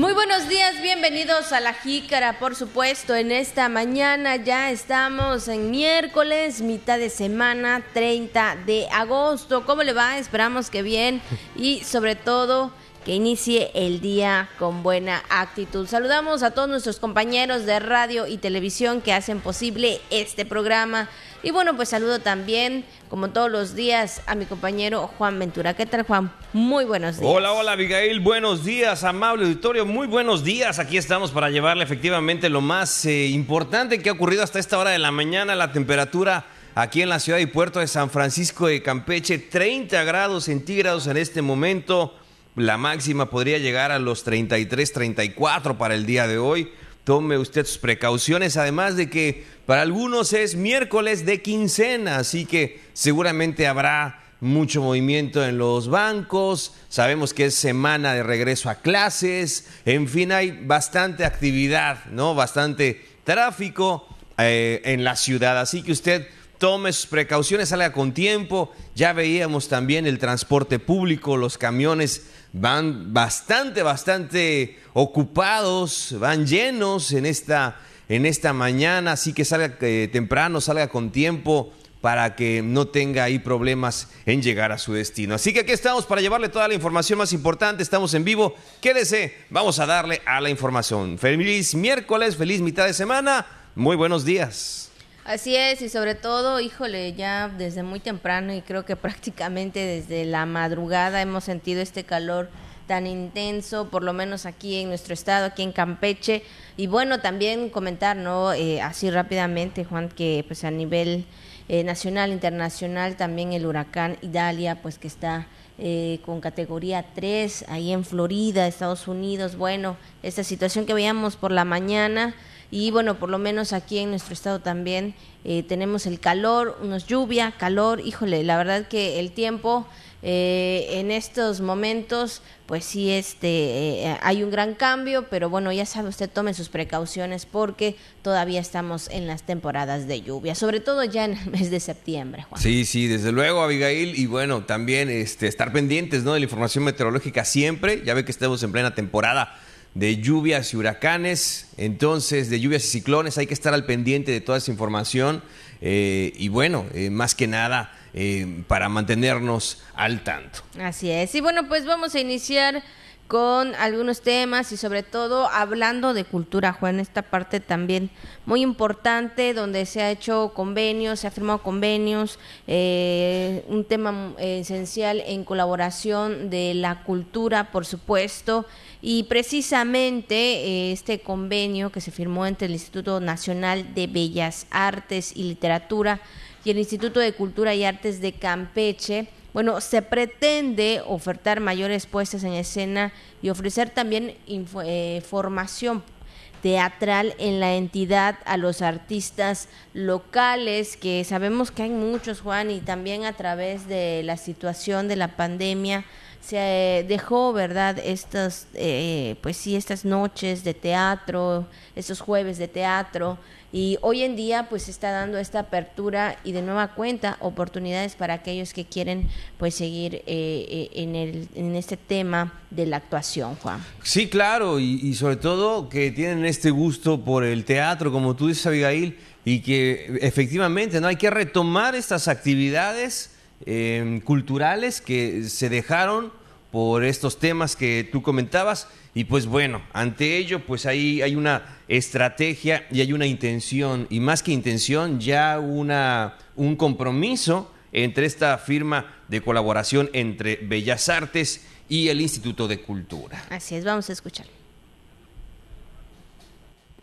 Muy buenos días, bienvenidos a la Jícara, por supuesto, en esta mañana ya estamos en miércoles, mitad de semana, 30 de agosto. ¿Cómo le va? Esperamos que bien y sobre todo que inicie el día con buena actitud. Saludamos a todos nuestros compañeros de radio y televisión que hacen posible este programa. Y bueno, pues saludo también, como todos los días, a mi compañero Juan Ventura. ¿Qué tal, Juan? Muy buenos días. Hola, hola, Abigail. Buenos días, amable auditorio. Muy buenos días. Aquí estamos para llevarle efectivamente lo más eh, importante que ha ocurrido hasta esta hora de la mañana. La temperatura aquí en la ciudad y puerto de San Francisco de Campeche, 30 grados centígrados en este momento. La máxima podría llegar a los 33, 34 para el día de hoy. Tome usted sus precauciones, además de que para algunos es miércoles de quincena, así que seguramente habrá mucho movimiento en los bancos, sabemos que es semana de regreso a clases, en fin, hay bastante actividad, ¿no? Bastante tráfico eh, en la ciudad, así que usted tome sus precauciones, salga con tiempo, ya veíamos también el transporte público, los camiones van bastante, bastante ocupados, van llenos en esta, en esta mañana, así que salga eh, temprano, salga con tiempo para que no tenga ahí problemas en llegar a su destino. Así que aquí estamos para llevarle toda la información más importante, estamos en vivo, quédese, vamos a darle a la información. Feliz miércoles, feliz mitad de semana, muy buenos días. Así es, y sobre todo, híjole, ya desde muy temprano y creo que prácticamente desde la madrugada hemos sentido este calor tan intenso, por lo menos aquí en nuestro estado, aquí en Campeche. Y bueno, también comentar, ¿no? Eh, así rápidamente, Juan, que pues a nivel eh, nacional, internacional, también el huracán Idalia, pues que está eh, con categoría 3 ahí en Florida, Estados Unidos. Bueno, esta situación que veíamos por la mañana y bueno, por lo menos aquí en nuestro estado también eh, tenemos el calor, unos lluvia, calor, híjole, la verdad que el tiempo eh, en estos momentos, pues sí, este, eh, hay un gran cambio, pero bueno, ya sabe usted, tome sus precauciones porque todavía estamos en las temporadas de lluvia, sobre todo ya en el mes de septiembre. Juan. Sí, sí, desde luego, Abigail, y bueno, también este, estar pendientes ¿no? de la información meteorológica siempre, ya ve que estamos en plena temporada de lluvias y huracanes, entonces de lluvias y ciclones, hay que estar al pendiente de toda esa información eh, y bueno, eh, más que nada eh, para mantenernos al tanto. Así es, y bueno, pues vamos a iniciar con algunos temas y sobre todo hablando de cultura, Juan, esta parte también muy importante donde se ha hecho convenios, se ha firmado convenios, eh, un tema esencial en colaboración de la cultura, por supuesto, y precisamente eh, este convenio que se firmó entre el Instituto Nacional de Bellas Artes y Literatura y el Instituto de Cultura y Artes de Campeche, bueno, se pretende ofertar mayores puestas en escena y ofrecer también eh, formación teatral en la entidad a los artistas locales, que sabemos que hay muchos, Juan, y también a través de la situación de la pandemia se dejó, ¿verdad? Estas, eh, pues sí, estas noches de teatro, estos jueves de teatro, y hoy en día pues está dando esta apertura y de nueva cuenta oportunidades para aquellos que quieren pues seguir eh, eh, en, el, en este tema de la actuación, Juan. Sí, claro, y, sobre todo que tienen este gusto por el teatro, como tú dices, Abigail, y que efectivamente no hay que retomar estas actividades eh, culturales que se dejaron por estos temas que tú comentabas y pues bueno, ante ello pues ahí hay una estrategia y hay una intención y más que intención ya una, un compromiso entre esta firma de colaboración entre Bellas Artes y el Instituto de Cultura. Así es, vamos a escuchar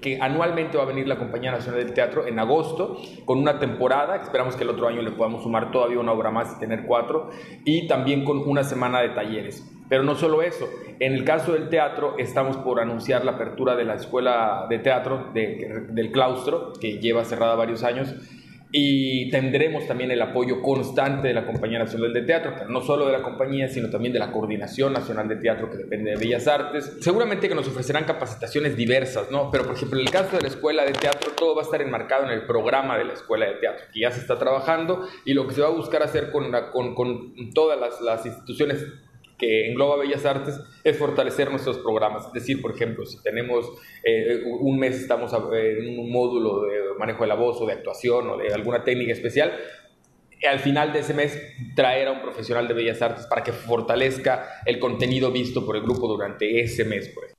que anualmente va a venir la Compañía Nacional del Teatro en agosto con una temporada, esperamos que el otro año le podamos sumar todavía una obra más y tener cuatro, y también con una semana de talleres. Pero no solo eso, en el caso del teatro estamos por anunciar la apertura de la Escuela de Teatro del Claustro, que lleva cerrada varios años, y tendremos también el apoyo constante de la Compañía Nacional de Teatro, no solo de la compañía, sino también de la Coordinación Nacional de Teatro que depende de Bellas Artes. Seguramente que nos ofrecerán capacitaciones diversas, ¿no? Pero por ejemplo, en el caso de la Escuela de Teatro, todo va a estar enmarcado en el programa de la Escuela de Teatro, que ya se está trabajando y lo que se va a buscar hacer con, con, con todas las, las instituciones que engloba Bellas Artes es fortalecer nuestros programas. Es decir, por ejemplo, si tenemos eh, un mes estamos en un módulo de manejo de la voz o de actuación o de alguna técnica especial, al final de ese mes traer a un profesional de Bellas Artes para que fortalezca el contenido visto por el grupo durante ese mes, por.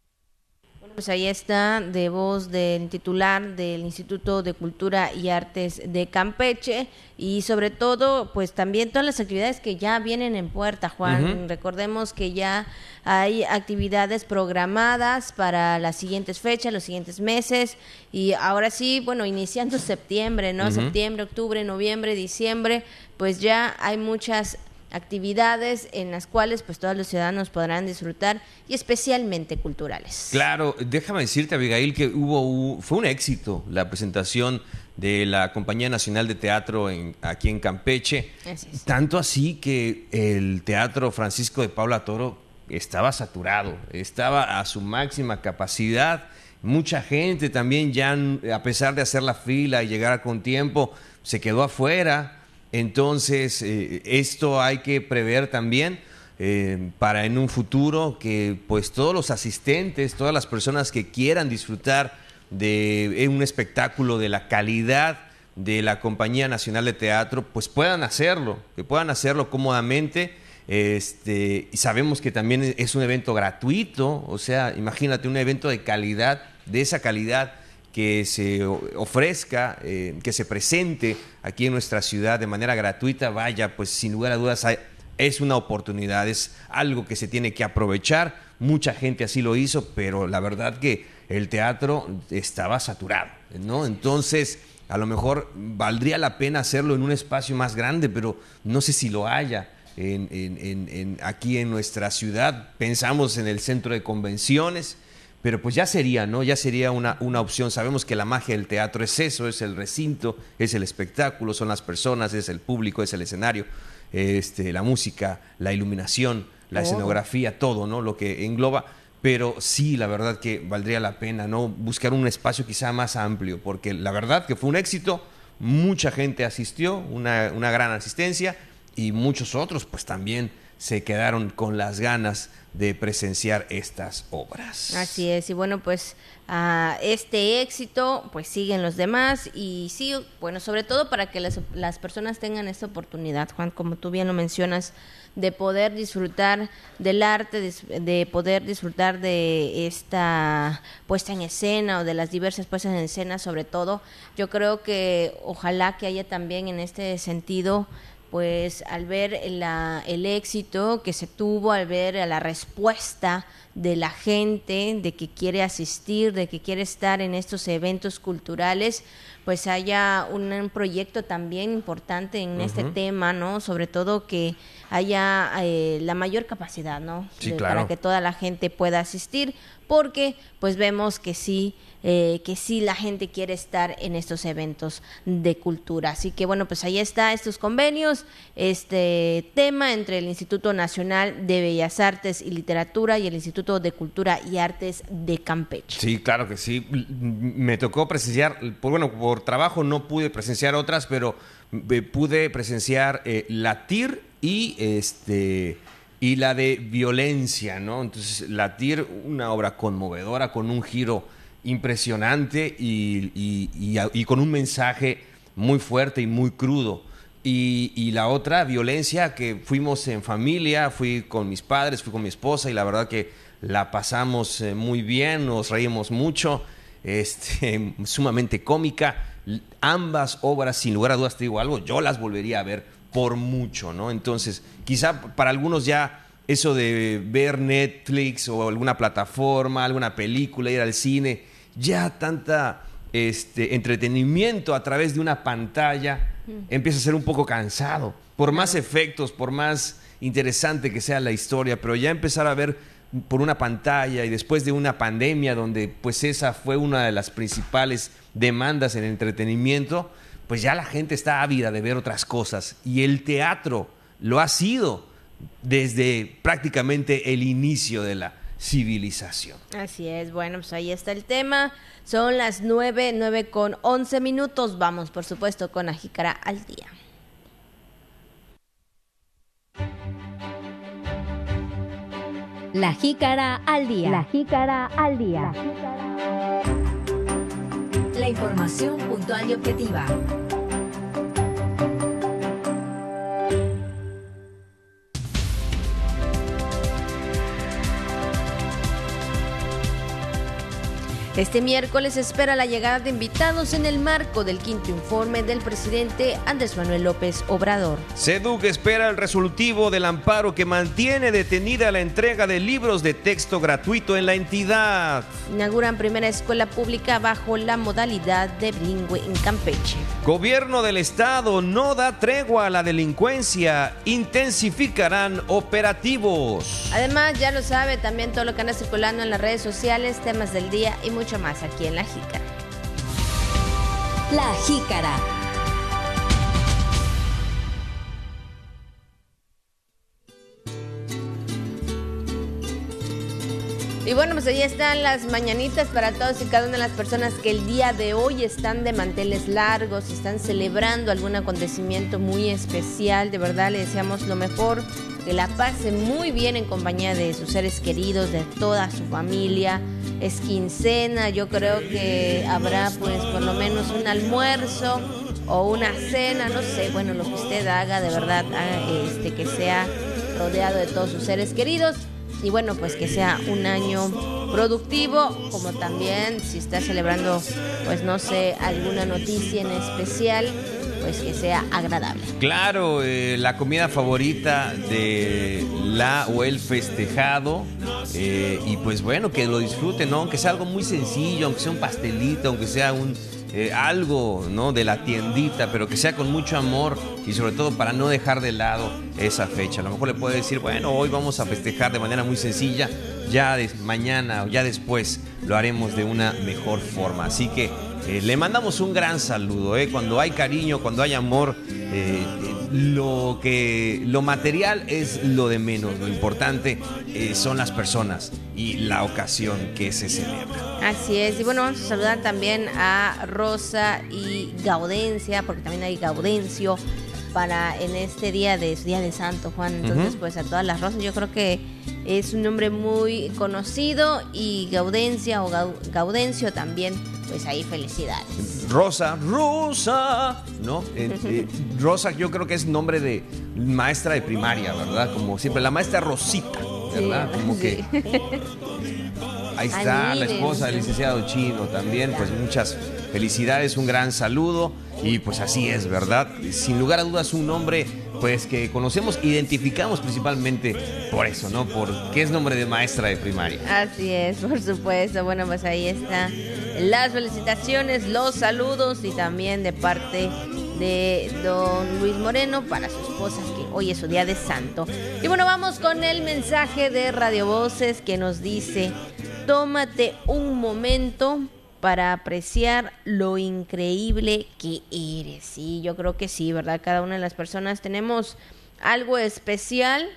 Pues ahí está, de voz del titular del Instituto de Cultura y Artes de Campeche y sobre todo, pues también todas las actividades que ya vienen en puerta, Juan. Recordemos que ya hay actividades programadas para las siguientes fechas, los siguientes meses y ahora sí, bueno, iniciando septiembre, ¿no? Septiembre, octubre, noviembre, diciembre, pues ya hay muchas actividades en las cuales pues todos los ciudadanos podrán disfrutar y especialmente culturales. Claro, déjame decirte Abigail que hubo fue un éxito la presentación de la Compañía Nacional de Teatro en, aquí en Campeche, tanto así que el Teatro Francisco de Paula Toro estaba saturado, estaba a su máxima capacidad, mucha gente también ya a pesar de hacer la fila y llegar con tiempo se quedó afuera entonces, eh, esto hay que prever también eh, para en un futuro que pues todos los asistentes, todas las personas que quieran disfrutar de un espectáculo de la calidad de la Compañía Nacional de Teatro, pues puedan hacerlo, que puedan hacerlo cómodamente. Este, y sabemos que también es un evento gratuito, o sea, imagínate un evento de calidad, de esa calidad que se ofrezca, eh, que se presente aquí en nuestra ciudad de manera gratuita, vaya, pues sin lugar a dudas es una oportunidad, es algo que se tiene que aprovechar. Mucha gente así lo hizo, pero la verdad que el teatro estaba saturado, ¿no? Entonces, a lo mejor valdría la pena hacerlo en un espacio más grande, pero no sé si lo haya. aquí en nuestra ciudad, pensamos en el centro de convenciones, pero pues ya sería, ¿no? Ya sería una, una opción. Sabemos que la magia del teatro es eso, es el recinto, es el espectáculo, son las personas, es el público, es el escenario, este, la música, la iluminación, la escenografía, todo, ¿no? Lo que engloba. Pero sí, la verdad que valdría la pena, ¿no? Buscar un espacio quizá más amplio, porque la verdad que fue un éxito, mucha gente asistió, una, una gran asistencia, y muchos otros pues también se quedaron con las ganas de presenciar estas obras. Así es, y bueno, pues a este éxito, pues siguen los demás y sí, bueno, sobre todo para que las, las, personas tengan esta oportunidad, Juan, como tú bien lo mencionas, de poder disfrutar del arte, de poder disfrutar de esta puesta en escena o de las diversas puestas en escena, sobre todo, yo creo que ojalá que haya también en este sentido pues al ver el éxito que se tuvo, al ver la respuesta de la gente, de que quiere asistir, de que quiere estar en estos eventos culturales, pues haya un, proyecto también importante en este tema, ¿no? Sobre todo que haya eh, la mayor capacidad, ¿no? Sí, Para que toda la gente pueda asistir, porque pues vemos que sí eh, que sí la gente quiere estar en estos eventos de cultura. Así que bueno, pues ahí está estos convenios, este tema entre el Instituto Nacional de Bellas Artes y Literatura y el Instituto de Cultura y Artes de Campeche. Sí, claro que sí. Me tocó presenciar, por, bueno, por trabajo no pude presenciar otras, pero eh, pude presenciar eh, la TIR y este y la de violencia, ¿no? Entonces, la TIR, una obra conmovedora con un giro impresionante y, con un mensaje muy fuerte y muy crudo. Y, la otra, violencia, que fuimos en familia, fui con mis padres, fui con mi esposa y la verdad que la pasamos eh, muy bien, nos reímos mucho, este, sumamente cómica. Ambas obras, sin lugar a dudas, te digo algo, yo las volvería a ver por mucho, ¿no? Entonces, quizá para algunos ya eso de ver Netflix o alguna plataforma, alguna película, ir al cine, ya tanta este, entretenimiento a través de una pantalla mm. empieza a ser un poco cansado. Por más efectos, por más interesante que sea la historia, pero ya empezar a ver por una pantalla y después de una pandemia donde pues esa fue una de las principales demandas en entretenimiento, pues ya la gente está ávida de ver otras cosas y el teatro lo ha sido desde prácticamente el inicio de la civilización. Así es, bueno, pues ahí está el tema. Son las nueve, nueve con once minutos. Vamos, por supuesto, con Ajícara al día. La jícara al día. La jícara al día. La información puntual y objetiva. Este miércoles espera la llegada de invitados en el marco del quinto informe del presidente Andrés Manuel López Obrador. SEDUC espera el resolutivo del amparo que mantiene detenida la entrega de libros de texto gratuito en la entidad. Inauguran primera escuela pública bajo la modalidad de bilingüe en Campeche. Gobierno del Estado no da tregua a la delincuencia, intensificarán operativos. Además, ya lo sabe, también todo lo que anda circulando en las redes sociales, temas del día y mucho más aquí en La Jícara. La Jícara. Y bueno, pues ahí están las mañanitas para todos y cada una de las personas que el día de hoy están de manteles largos, están celebrando algún acontecimiento muy especial. De verdad le deseamos lo mejor, que la pase muy bien en compañía de sus seres queridos, de toda su familia. Es quincena, yo creo que habrá pues por lo menos un almuerzo o una cena, no sé, bueno, lo que usted haga, de verdad, haga, este, que sea rodeado de todos sus seres queridos y bueno, pues que sea un año productivo, como también si está celebrando, pues no sé, alguna noticia en especial, pues que sea agradable. Claro, eh, la comida favorita de la o el festejado eh, y pues bueno, que lo disfruten, ¿no? Aunque sea algo muy sencillo, aunque sea un pastelito, aunque sea un eh, algo ¿no? de la tiendita, pero que sea con mucho amor y sobre todo para no dejar de lado esa fecha. A lo mejor le puede decir, bueno, hoy vamos a festejar de manera muy sencilla, ya de mañana o ya después lo haremos de una mejor forma. Así que eh, le mandamos un gran saludo. ¿eh? Cuando hay cariño, cuando hay amor, eh, lo, que, lo material es lo de menos. Lo importante eh, son las personas y la ocasión que se celebra. Así es. Y bueno, vamos a saludar también a Rosa y Gaudencia, porque también hay Gaudencio para en este día de día de Santo Juan. Entonces, pues a todas las rosas, yo creo que es un nombre muy conocido y Gaudencia o Gau- Gaudencio también, pues ahí felicidades. Rosa, Rosa, ¿no? Eh, eh, Rosa yo creo que es nombre de maestra de primaria, ¿verdad? Como siempre, la maestra Rosita, ¿verdad? Sí, Como sí. que ahí está la esposa del licenciado Chino también, pues muchas felicidades, un gran saludo y pues así es, ¿verdad? Sin lugar a dudas un nombre pues que conocemos, identificamos principalmente por eso, ¿no? Porque es nombre de maestra de primaria. Así es, por supuesto. Bueno, pues ahí está las felicitaciones, los saludos y también de parte de don Luis Moreno para su esposa que hoy es su día de santo. Y bueno, vamos con el mensaje de Radio Voces que nos dice, tómate un momento para apreciar lo increíble que eres. Sí, yo creo que sí, ¿verdad? Cada una de las personas tenemos algo especial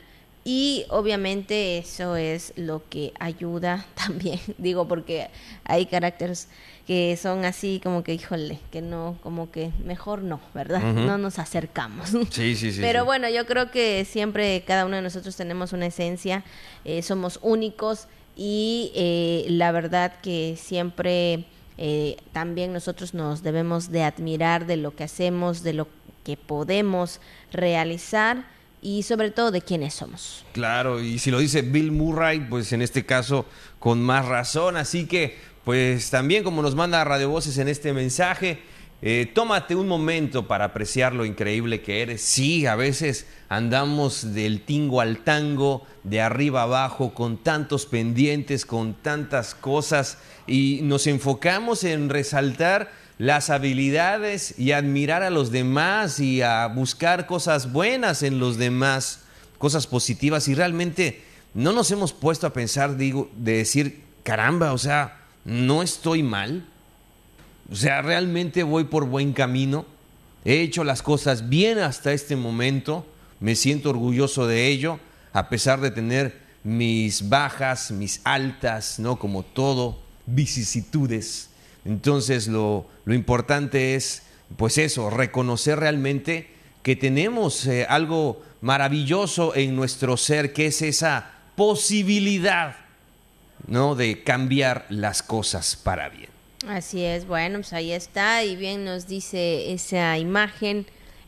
y obviamente eso es lo que ayuda también, digo, porque hay caracteres que son así como que, híjole, que no, como que mejor no, ¿verdad? No nos acercamos. Sí, sí, sí. Pero sí. bueno, yo creo que siempre cada uno de nosotros tenemos una esencia, eh, somos únicos y eh, la verdad que siempre eh, también nosotros nos debemos de admirar de lo que hacemos, de lo que podemos realizar y sobre todo de quiénes somos. Claro, y si lo dice Bill Murray, pues en este caso con más razón. Así que, pues también como nos manda Radio Voces en este mensaje, eh, tómate un momento para apreciar lo increíble que eres. Sí, a veces andamos del tingo al tango, de arriba abajo, con tantos pendientes, con tantas cosas, y nos enfocamos en resaltar las habilidades y admirar a los demás y a buscar cosas buenas en los demás, cosas positivas y realmente no nos hemos puesto a pensar, digo, de decir, caramba, o sea, no estoy mal, o sea, realmente voy por buen camino, he hecho las cosas bien hasta este momento, me siento orgulloso de ello, a pesar de tener mis bajas, mis altas, ¿no? Como todo, vicisitudes. Entonces lo, lo importante es, pues eso, reconocer realmente que tenemos eh, algo maravilloso en nuestro ser, que es esa posibilidad, ¿no? De cambiar las cosas para bien. Así es, bueno, pues ahí está y bien nos dice esa imagen,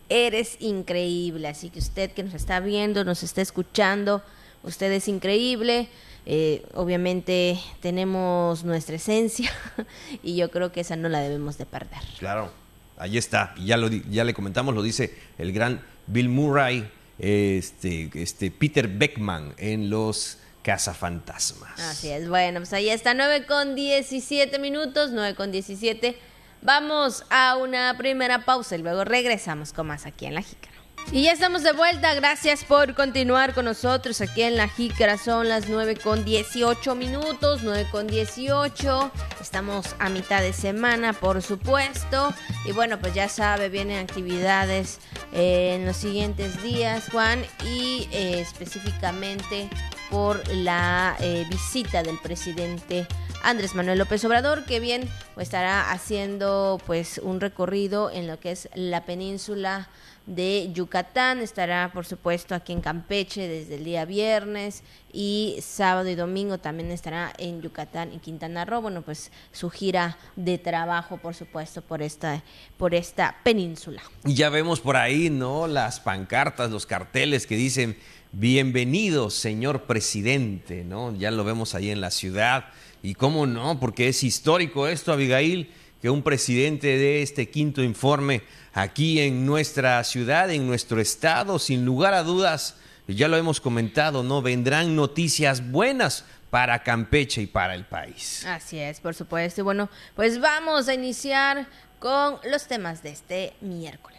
eres increíble, así que usted que nos está viendo, nos está escuchando, usted es increíble, eh, obviamente tenemos nuestra esencia y yo creo que esa no la debemos de perder. Claro, ahí está, ya, lo, ya le comentamos, lo dice el gran Bill Murray, este, este Peter Beckman en los Cazafantasmas. Así es, bueno, pues ahí está, 9 con 17 minutos, 9 con 17. Vamos a una primera pausa y luego regresamos con más aquí en La Jícara. Y ya estamos de vuelta, gracias por continuar con nosotros aquí en La Jícara, son las 9 con 18 minutos, 9 con 18, estamos a mitad de semana por supuesto, y bueno pues ya sabe, vienen actividades eh, en los siguientes días Juan, y eh, específicamente por la eh, visita del presidente Andrés Manuel López Obrador, que bien pues, estará haciendo pues un recorrido en lo que es la península de Yucatán, estará por supuesto aquí en Campeche desde el día viernes y sábado y domingo también estará en Yucatán y Quintana Roo, bueno pues su gira de trabajo por supuesto por esta por esta península. Y ya vemos por ahí, ¿no? Las pancartas, los carteles que dicen Bienvenido, señor presidente, ¿no? Ya lo vemos ahí en la ciudad. Y cómo no, porque es histórico esto, Abigail, que un presidente de este quinto informe aquí en nuestra ciudad, en nuestro estado, sin lugar a dudas, ya lo hemos comentado, ¿no? Vendrán noticias buenas para Campeche y para el país. Así es, por supuesto. Y bueno, pues vamos a iniciar con los temas de este miércoles.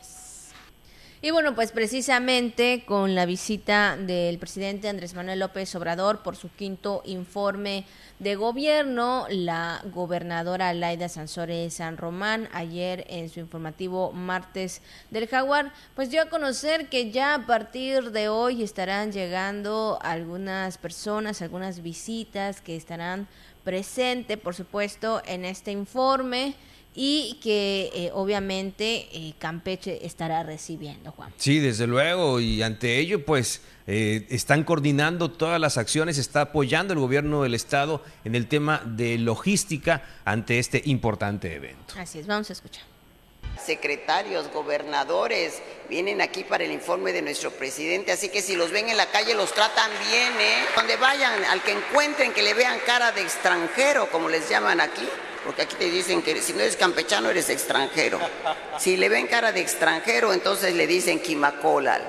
Y bueno, pues precisamente con la visita del presidente Andrés Manuel López Obrador por su quinto informe de gobierno, la gobernadora Laida Sansores San Román ayer en su informativo martes del Jaguar, pues dio a conocer que ya a partir de hoy estarán llegando algunas personas, algunas visitas que estarán presentes, por supuesto, en este informe y que eh, obviamente eh, Campeche estará recibiendo, Juan. Sí, desde luego, y ante ello, pues eh, están coordinando todas las acciones, está apoyando el gobierno del estado en el tema de logística ante este importante evento. Así es, vamos a escuchar. Secretarios, gobernadores, vienen aquí para el informe de nuestro presidente, así que si los ven en la calle los tratan bien, ¿eh? Donde vayan, al que encuentren, que le vean cara de extranjero, como les llaman aquí, porque aquí te dicen que si no eres campechano eres extranjero. Si le ven cara de extranjero, entonces le dicen quimacolal.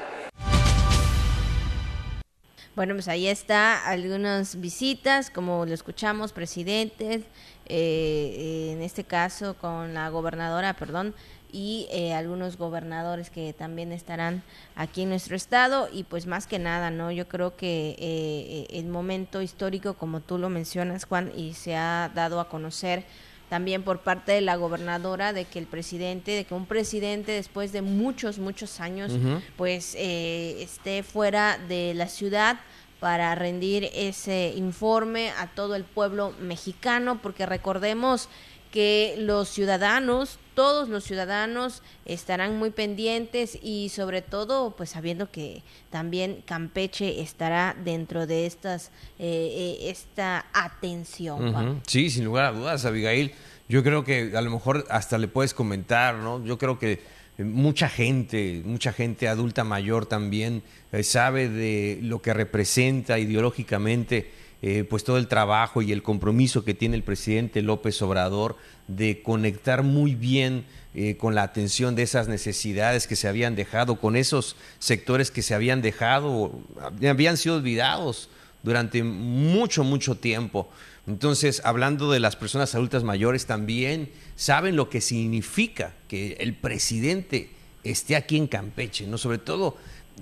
Bueno, pues ahí está algunas visitas, como lo escuchamos, presidentes, eh, en este caso con la gobernadora, perdón, y eh, algunos gobernadores que también estarán aquí en nuestro estado y pues más que nada, ¿no? Yo creo que eh, el momento histórico, como tú lo mencionas, Juan, y se ha dado a conocer también por parte de la gobernadora de que el presidente, de que un presidente después de muchos, muchos años, pues eh, esté fuera de la ciudad para rendir ese informe a todo el pueblo mexicano, porque recordemos que los ciudadanos, todos los ciudadanos estarán muy pendientes y sobre todo pues sabiendo que también Campeche estará dentro de estas eh, eh, esta atención. Sí, sin lugar a dudas, Abigail. Yo creo que a lo mejor hasta le puedes comentar, ¿no? Yo creo que mucha gente, mucha gente adulta mayor también eh, sabe de lo que representa ideológicamente eh, pues todo el trabajo y el compromiso que tiene el presidente López Obrador de conectar muy bien eh, con la atención de esas necesidades que se habían dejado, con esos sectores que se habían dejado, habían sido olvidados durante mucho, mucho tiempo. Entonces, hablando de las personas adultas mayores, también saben lo que significa que el presidente esté aquí en Campeche, ¿no? Sobre todo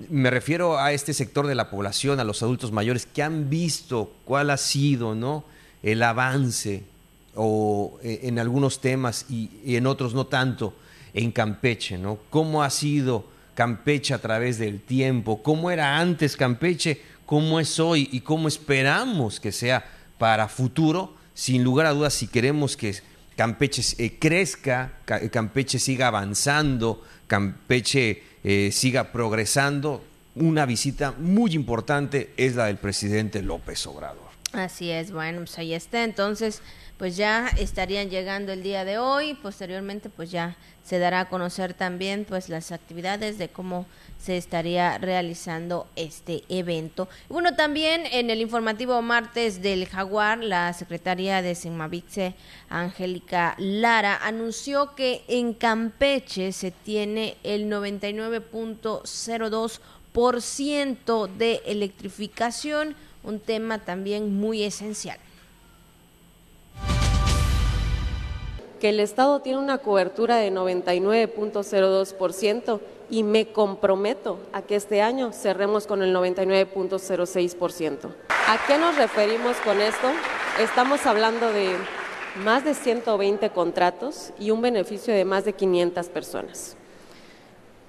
me refiero a este sector de la población, a los adultos mayores, que han visto cuál ha sido ¿no? el avance o eh, en algunos temas y, en otros no tanto en Campeche, ¿no? Cómo ha sido Campeche a través del tiempo, cómo era antes Campeche, cómo es hoy y cómo esperamos que sea para futuro, sin lugar a dudas, si queremos que Campeche eh, crezca, Campeche siga avanzando, Campeche eh, siga progresando, una visita muy importante es la del presidente López Obrador. Así es, bueno, pues ahí está. Entonces, pues ya estarían llegando el día de hoy. Posteriormente, pues ya se dará a conocer también, pues las actividades de cómo se estaría realizando este evento. Bueno, también en el informativo martes del Jaguar, la secretaria de Sigmavixe, Angélica Lara, anunció que en Campeche se tiene el 99.02% de electrificación un tema también muy esencial. Que el Estado tiene una cobertura de 99.02% y me comprometo a que este año cerremos con el 99.06%. ¿A qué nos referimos con esto? Estamos hablando de más de 120 contratos y un beneficio de más de 500 personas.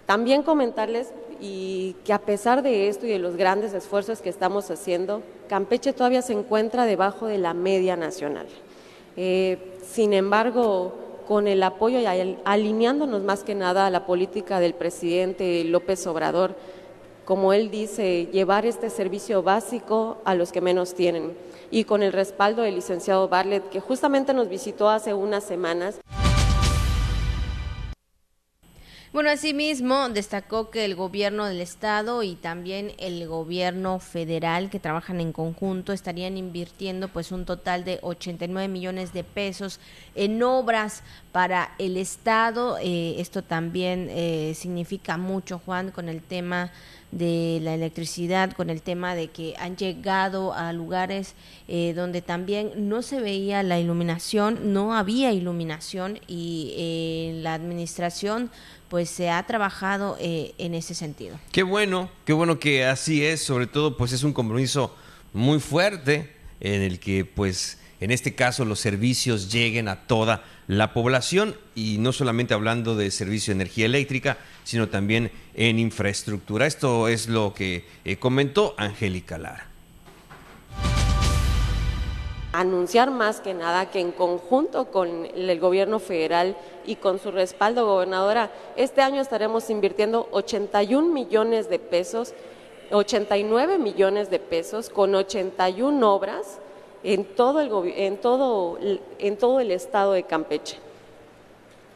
También comentarles y que a pesar de esto y de los grandes esfuerzos que estamos haciendo, Campeche todavía se encuentra debajo de la media nacional. Eh, sin embargo, con el apoyo y alineándonos más que nada a la política del presidente López Obrador, como él dice, llevar este servicio básico a los que menos tienen. Y con el respaldo del licenciado Bartlett, que justamente nos visitó hace unas semanas. Bueno, asimismo, destacó que el gobierno del estado y también el gobierno federal que trabajan en conjunto estarían invirtiendo pues un total de 89 millones de pesos en obras para el estado. Eh, esto también eh, significa mucho, Juan, con el tema de la electricidad, con el tema de que han llegado a lugares eh, donde también no se veía la iluminación, no había iluminación y la administración pues se ha trabajado eh, en ese sentido. Qué bueno, qué bueno que así es, sobre todo pues es un compromiso muy fuerte en el que pues en este caso los servicios lleguen a toda la población y no solamente hablando de servicio de energía eléctrica, sino también en infraestructura. Esto es lo que eh, comentó Angélica Lara anunciar más que nada que en conjunto con el gobierno federal y con su respaldo gobernadora, este año estaremos invirtiendo 81 millones de pesos, 89 millones de pesos con 81 obras en todo el, en todo, en todo el estado de Campeche.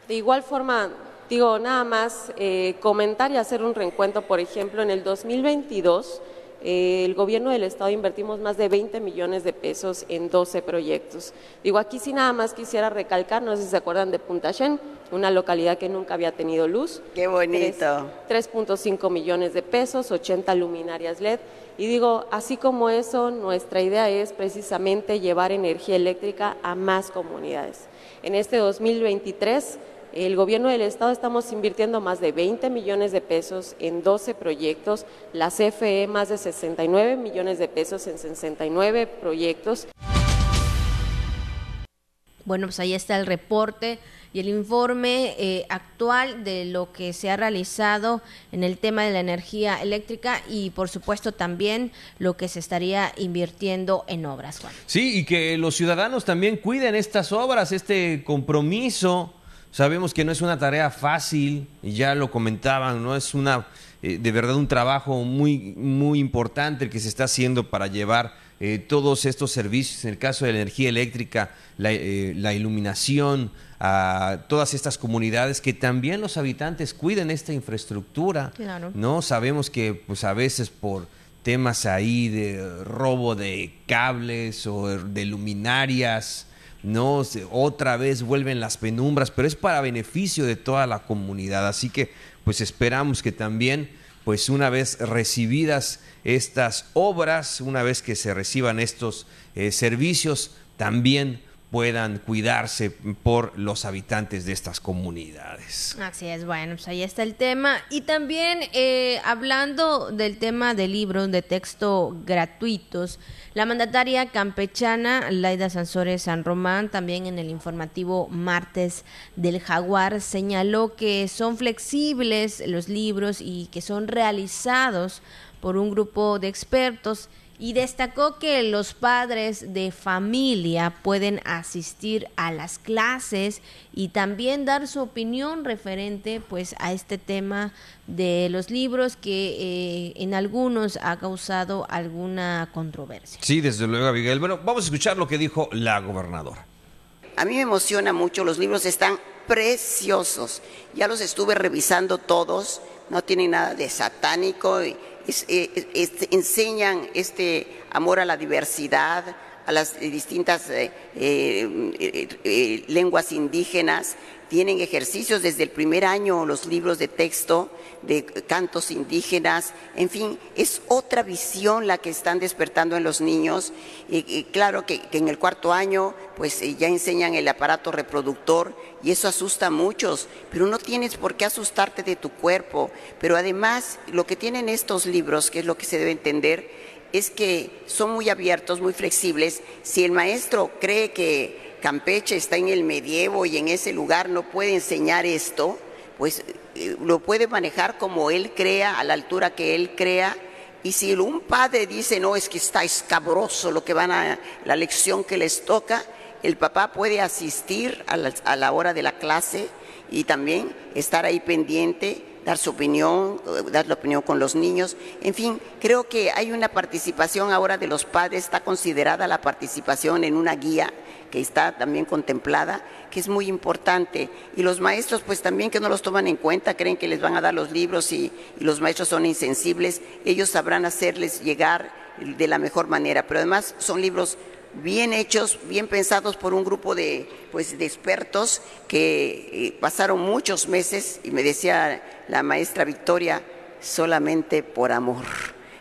De igual forma, digo, nada más eh, comentar y hacer un reencuentro, por ejemplo, en el 2022 eh, el gobierno del estado invertimos más de 20 millones de pesos en 12 proyectos. Digo, aquí sí nada más quisiera recalcar, no sé si se acuerdan de Punta Shen, una localidad que nunca había tenido luz. Qué bonito. 3.5 millones de pesos, 80 luminarias LED. Y digo, así como eso, nuestra idea es precisamente llevar energía eléctrica a más comunidades. En este 2023 el gobierno del Estado estamos invirtiendo más de 20 millones de pesos en 12 proyectos, la CFE más de 69 millones de pesos en 69 proyectos. Bueno, pues ahí está el reporte y el informe eh, actual de lo que se ha realizado en el tema de la energía eléctrica y por supuesto también lo que se estaría invirtiendo en obras, Juan. Sí, y que los ciudadanos también cuiden estas obras, este compromiso Sabemos que no es una tarea fácil, y ya lo comentaban, no es una eh, de verdad un trabajo muy, muy importante el que se está haciendo para llevar eh, todos estos servicios, en el caso de la energía eléctrica, la, eh, la, iluminación, a todas estas comunidades, que también los habitantes cuiden esta infraestructura. Claro. ¿no? Sabemos que pues, a veces por temas ahí de robo de cables o de luminarias, no otra vez vuelven las penumbras, pero es para beneficio de toda la comunidad. Así que pues esperamos que también pues una vez recibidas estas obras, una vez que se reciban estos eh, servicios, también puedan cuidarse por los habitantes de estas comunidades. Así es, bueno, pues ahí está el tema. Y también eh, hablando del tema de libros de texto gratuitos, la mandataria campechana Laida Sansores San Román, también en el informativo martes del Jaguar, señaló que son flexibles los libros y que son realizados por un grupo de expertos y destacó que los padres de familia pueden asistir a las clases y también dar su opinión referente pues a este tema de los libros que eh, en algunos ha causado alguna controversia. Sí, desde luego, Abigail. Bueno, vamos a escuchar lo que dijo la gobernadora. A mí me emociona mucho, los libros están preciosos. Ya los estuve revisando todos, no tienen nada de satánico. Y, eh, enseñan este amor a la diversidad, a las distintas eh, eh, lenguas indígenas, tienen ejercicios desde el primer año, los libros de texto de cantos indígenas, en fin, es otra visión la que están despertando en los niños. Y, claro que, en el cuarto año, pues ya enseñan el aparato reproductor y eso asusta a muchos, pero no tienes por qué asustarte de tu cuerpo. Pero además, lo que tienen estos libros, que es lo que se debe entender, es que son muy abiertos, muy flexibles. Si el maestro cree que Campeche está en el medievo y en ese lugar no puede enseñar esto, pues eh, lo puede manejar como él crea, a la altura que él crea. Y si un padre dice, no, es que está escabroso lo que van a, la lección que les toca, el papá puede asistir a la, a la hora de la clase y también estar ahí pendiente dar su opinión, dar la opinión con los niños. En fin, creo que hay una participación ahora de los padres, está considerada la participación en una guía que está también contemplada, que es muy importante. Y los maestros, pues también que no los toman en cuenta, creen que les van a dar los libros y, y los maestros son insensibles, ellos sabrán hacerles llegar de la mejor manera. Pero además son libros bien hechos, bien pensados por un grupo de, pues, de expertos que eh, pasaron muchos meses, y me decía la maestra Victoria, solamente por amor,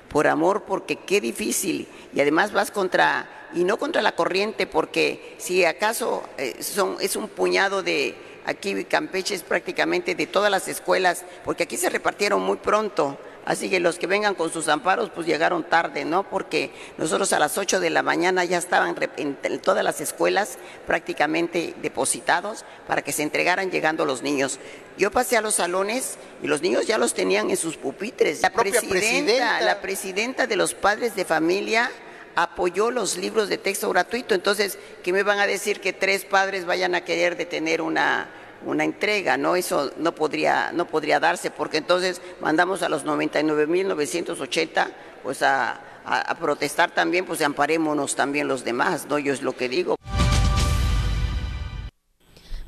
por amor porque qué difícil, y además vas contra, y no contra la corriente, porque si acaso eh, son, es un puñado de, aquí Campeche es prácticamente de todas las escuelas, porque aquí se repartieron muy pronto, Así que los que vengan con sus amparos, pues llegaron tarde, ¿no? Porque nosotros a las 8 de la mañana ya estaban en todas las escuelas prácticamente depositados para que se entregaran llegando los niños. Yo pasé a los salones y los niños ya los tenían en sus pupitres. La, presidenta, la presidenta de los padres de familia apoyó los libros de texto gratuito. Entonces, ¿qué me van a decir que tres padres vayan a querer detener una una entrega, ¿no? Eso no podría, no podría darse porque entonces mandamos a los 99.980 pues a, a, protestar también, pues amparémonos también los demás, ¿no? Yo es lo que digo.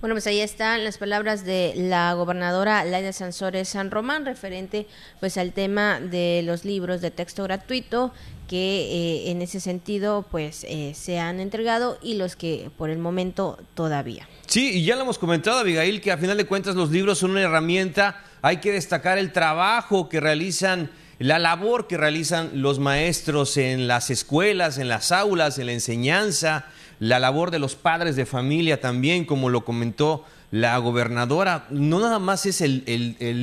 Bueno, pues ahí están las palabras de la gobernadora Laida Sansores San Román referente pues al tema de los libros de texto gratuito que eh, en ese sentido pues eh, se han entregado y los que por el momento todavía. Sí, y ya lo hemos comentado, Abigail, que a final de cuentas los libros son una herramienta, hay que destacar el trabajo que realizan la labor que realizan los maestros en las escuelas, en las aulas, en la enseñanza, la labor de los padres de familia también, como lo comentó la gobernadora, no nada más es el,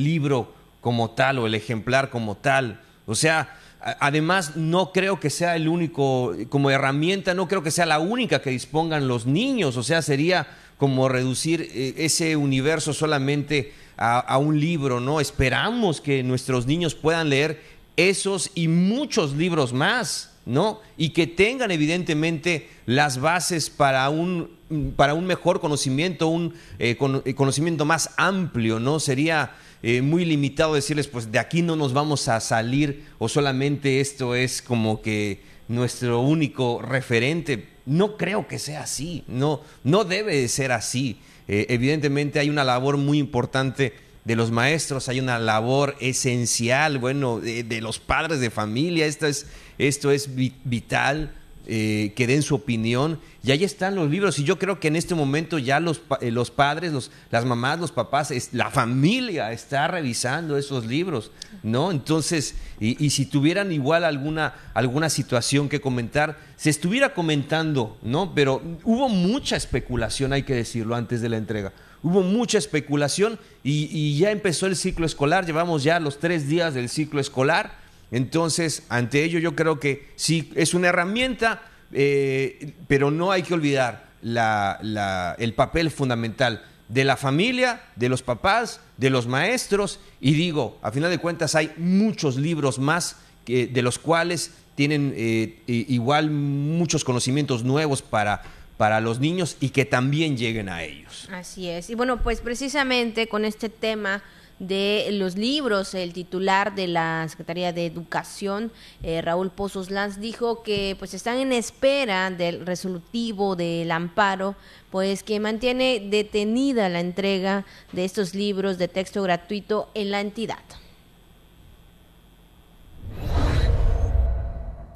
libro como tal o el ejemplar como tal. O sea, además no creo que sea el único, como herramienta, no creo que sea la única que dispongan los niños. O sea, sería como reducir eh, ese universo solamente a, a un libro, ¿no? Esperamos que nuestros niños puedan leer esos y muchos libros más. ¿No? Y que tengan evidentemente las bases para un, para un mejor conocimiento, un eh, eh, conocimiento más amplio, ¿no? Sería eh, muy limitado decirles, pues de aquí no nos vamos a salir o solamente esto es como que nuestro único referente. No creo que sea así, no, no debe de ser así. evidentemente hay una labor muy importante de los maestros, hay una labor esencial, bueno, de, los padres de familia, esto es, esto es vital, eh, que den su opinión. Y ahí están los libros. Y yo creo que en este momento ya los, eh, los padres, los, las mamás, los papás, la familia está revisando esos libros, ¿no? Entonces, y, y, si tuvieran igual alguna, alguna situación que comentar, se estuviera comentando, ¿no? Pero hubo mucha especulación, hay que decirlo, antes de la entrega hubo mucha especulación y, ya empezó el ciclo escolar, llevamos ya los tres días del ciclo escolar, entonces ante ello yo creo que sí, es una herramienta, eh, pero no hay que olvidar el papel fundamental de la familia, de los papás, de los maestros, y digo, a final de cuentas hay muchos libros más de los cuales tienen eh, igual muchos conocimientos nuevos para, para los niños y que también lleguen a ellos. Así es. Y bueno, pues precisamente con este tema de los libros, el titular de la Secretaría de Educación, eh, Raúl Pozos Lanz, dijo que pues están en espera del resolutivo del amparo, pues que mantiene detenida la entrega de estos libros de texto gratuito en la entidad.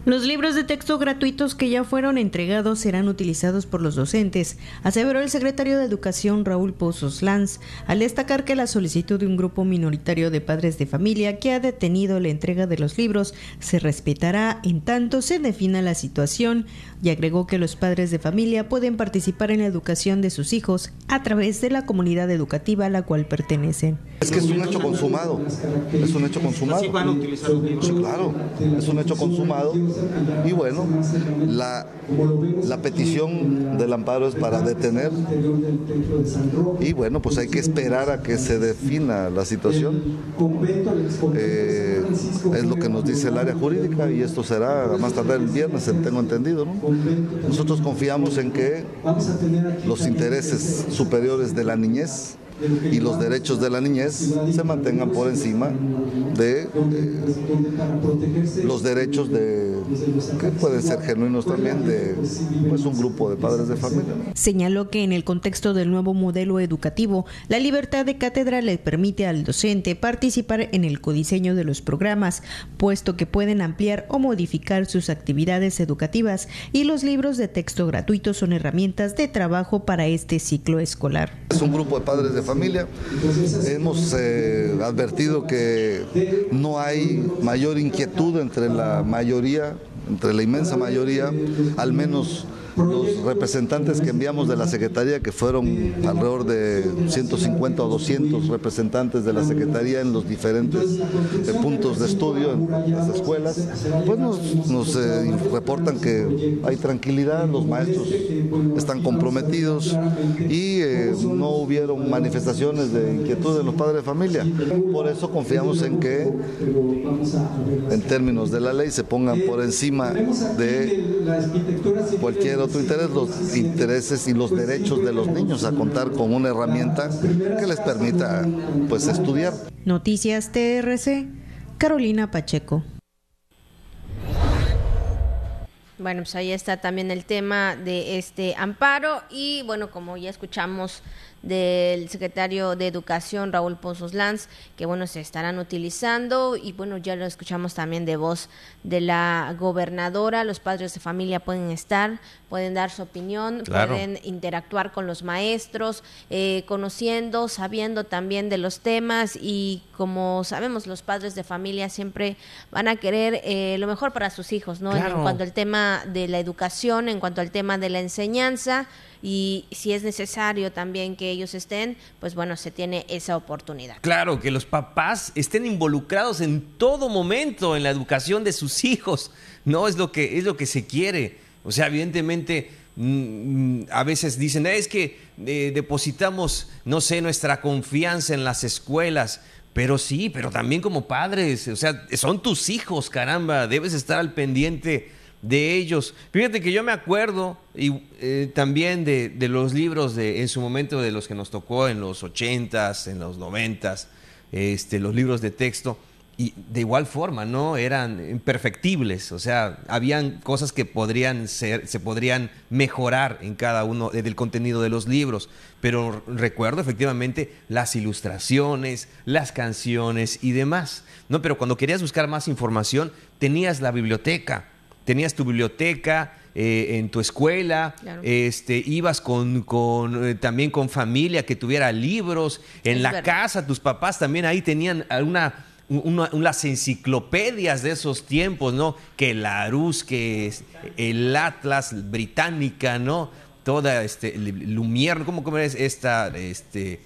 Los libros de texto gratuitos que ya fueron entregados serán utilizados por los docentes, aseveró el secretario de Educación Raúl Pozos Lanz, al destacar que la solicitud de un grupo minoritario de padres de familia que ha detenido la entrega de los libros se respetará en tanto se defina la situación y agregó que los padres de familia pueden participar en la educación de sus hijos a través de la comunidad educativa a la cual pertenecen. Es que es un hecho consumado, es un hecho consumado. Sí, claro, es un hecho consumado y bueno, la, la petición del amparo es para detener y bueno, pues hay que esperar a que se defina la situación. Eh, es lo que nos dice el área jurídica y esto será más tarde el viernes, tengo entendido. Nosotros confiamos en que los intereses superiores de la niñez y los derechos de la niñez se mantengan por encima de los derechos de que pueden ser genuinos también de pues, un grupo de padres de familia. Señaló que en el contexto del nuevo modelo educativo, la libertad de cátedra le permite al docente participar en el codiseño de los programas, puesto que pueden ampliar o modificar sus actividades educativas y los libros de texto gratuitos son herramientas de trabajo para este ciclo escolar. Es un grupo de padres de familia. Hemos eh, advertido que no hay mayor inquietud entre la mayoría, entre la inmensa mayoría, al menos los representantes que enviamos de la Secretaría, que fueron alrededor de 150 o 200 representantes de la Secretaría en los diferentes eh, puntos de estudio, en las escuelas, pues nos, eh, reportan que hay tranquilidad, los maestros están comprometidos y eh, no hubieron manifestaciones de inquietud de los padres de familia. Por eso confiamos en que, en términos de la ley, se pongan por encima de cualquier otro interés, los intereses y los derechos de los niños a contar con una herramienta que les permita pues estudiar. Noticias TRC, Carolina Pacheco. Bueno, pues ahí está también el tema de este amparo y bueno, como ya escuchamos del secretario de Educación, Raúl Pozos Lanz, que bueno, se estarán utilizando. Y bueno, ya lo escuchamos también de voz de la gobernadora, los padres de familia pueden estar, pueden dar su opinión, pueden interactuar con los maestros, eh, conociendo, sabiendo también de los temas. Y como sabemos, los padres de familia siempre van a querer eh, lo mejor para sus hijos, ¿no? En cuanto al tema de la educación, en cuanto al tema de la enseñanza. Y si es necesario también que ellos estén, pues bueno, se tiene esa oportunidad. Claro, que los papás estén involucrados en todo momento en la educación de sus hijos, no es lo que es lo que se quiere. O sea, evidentemente mm, a veces dicen, es que eh, depositamos, no sé, nuestra confianza en las escuelas. Pero sí, pero también como padres, o sea, son tus hijos, caramba, debes estar al pendiente de ellos. Fíjate que yo me acuerdo y, eh, también de, de, los libros de, en su momento de los que nos tocó en los ochentas, en los noventas, este, los libros de texto. Y de igual forma, ¿no? Eran imperfectibles, o sea, habían cosas que podrían ser, se podrían mejorar en cada uno del contenido de los libros. Pero recuerdo efectivamente las ilustraciones, las canciones y demás. ¿no? Pero cuando querías buscar más información, tenías la biblioteca tenías tu biblioteca eh, en tu escuela, este, ibas con, con eh, también con familia que tuviera libros, en la casa tus papás también ahí tenían una, unas enciclopedias de esos tiempos, ¿no? Que la Arús, que el Atlas británica, ¿no? Toda este Lumière, ¿cómo, cómo es esta este